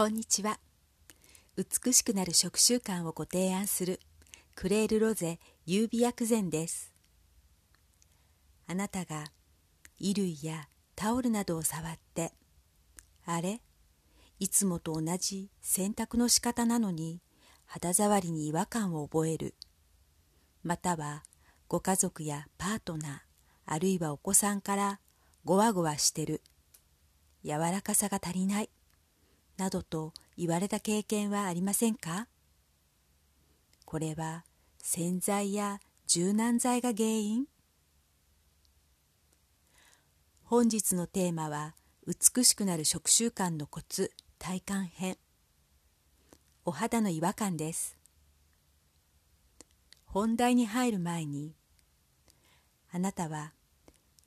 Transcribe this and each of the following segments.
こんにちは。美しくなる食習慣をご提案するクレールロゼ優美薬膳です。あなたが衣類やタオルなどを触ってあれ？いつもと同じ洗濯の仕方なのに肌触りに違和感を覚える。またはご家族やパートナーあるいはお子さんからごわごわしてる。柔らかさが足りない。などと言われた経験はありませんか？これは洗剤や柔軟剤が原因？本日のテーマは美しくなる食習慣のコツ体感編。お肌の違和感です。本題に入る前にあなたは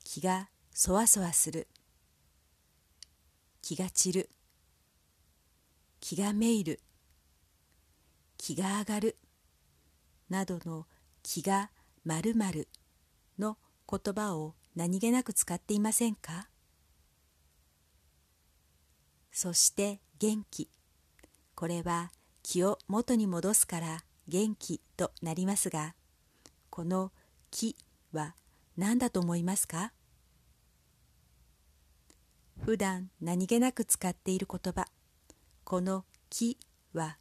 気がそわそわする。気が散る。気がめいる。気が上がる。などの気がまるまるの言葉を何気なく使っていませんか？そして元気。これは気を元に戻すから元気となりますがこの気は何だと思いますか？普段何気なく使っている言葉。この気は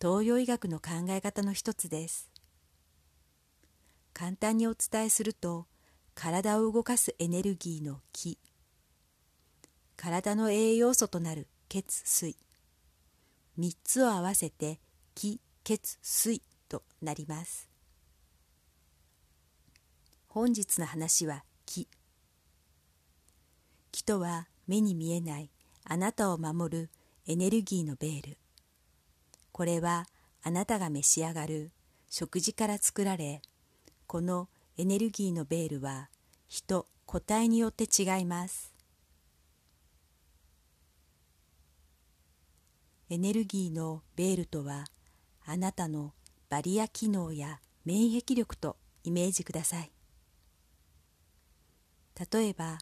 東洋医学の考え方の一つです。簡単にお伝えすると体を動かすエネルギーの気体の栄養素となる血水。3つを合わせて気血水となります。本日の話は気気とは目に見えないあなたを守るエネルギーのベール。これはあなたが召し上がる食事から作られこのエネルギーのベールは人個体によって違います。エネルギーのベールとはあなたのバリア機能や免疫力とイメージください。例えば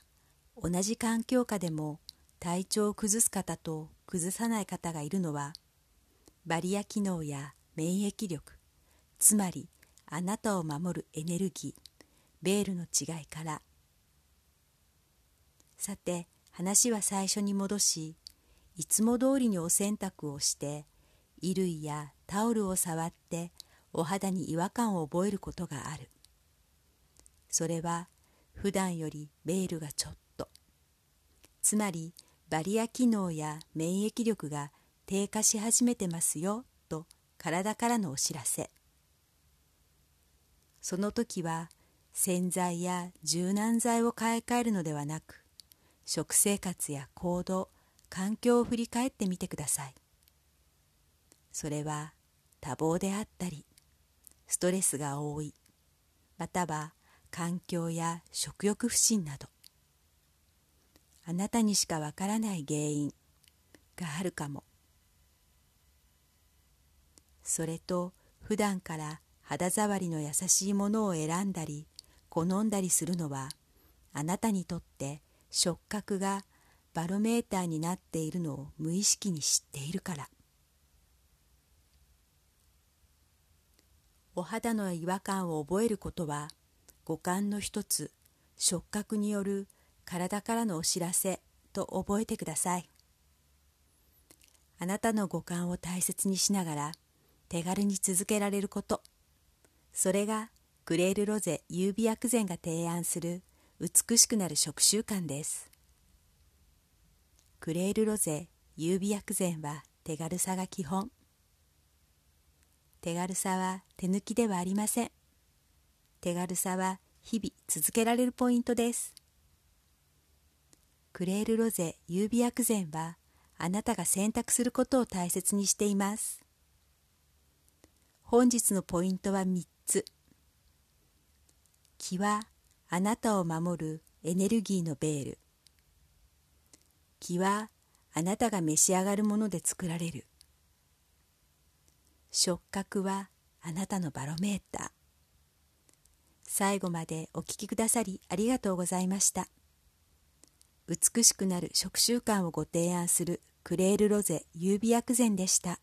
同じ環境下でも体調を崩す方と崩さない方がいるのはバリア機能や免疫力つまりあなたを守るエネルギーベールの違いから。さて話は最初に戻しいつも通りにお洗濯をして衣類やタオルを触ってお肌に違和感を覚えることがある。それは普段よりベールがちょっと。つまりバリア機能や免疫力が低下し始めてますよと体からのお知らせ。その時は洗剤や柔軟剤を買い替えるのではなく食生活や行動環境を振り返ってみてください。それは多忙であったりストレスが多いまたは環境や食欲不振など。あなたにしかわからない原因。があるかも。それと普段から肌触りの優しいものを選んだり好んだりするのはあなたにとって触覚がバロメーターになっているのを無意識に知っているから。お肌の違和感を覚えることは五感の一つ触覚による体からのお知らせと覚えてください。あなたの五感を大切にしながら手軽に続けられること。それがクレールロゼ優美薬膳が提案する美しくなる食習慣です。クレールロゼ優美薬膳は手軽さが基本。手軽さは手抜きではありません。手軽さは日々続けられるポイントです。クレールロゼ優美薬膳はあなたが選択することを大切にしています。本日のポイントは3つ。気はあなたを守るエネルギーのベール。気はあなたが召し上がるもので作られる。触覚はあなたのバロメーター。最後までお聞きくださりありがとうございました。美しくなる食習慣をご提案するクレールロゼ優美薬膳でした。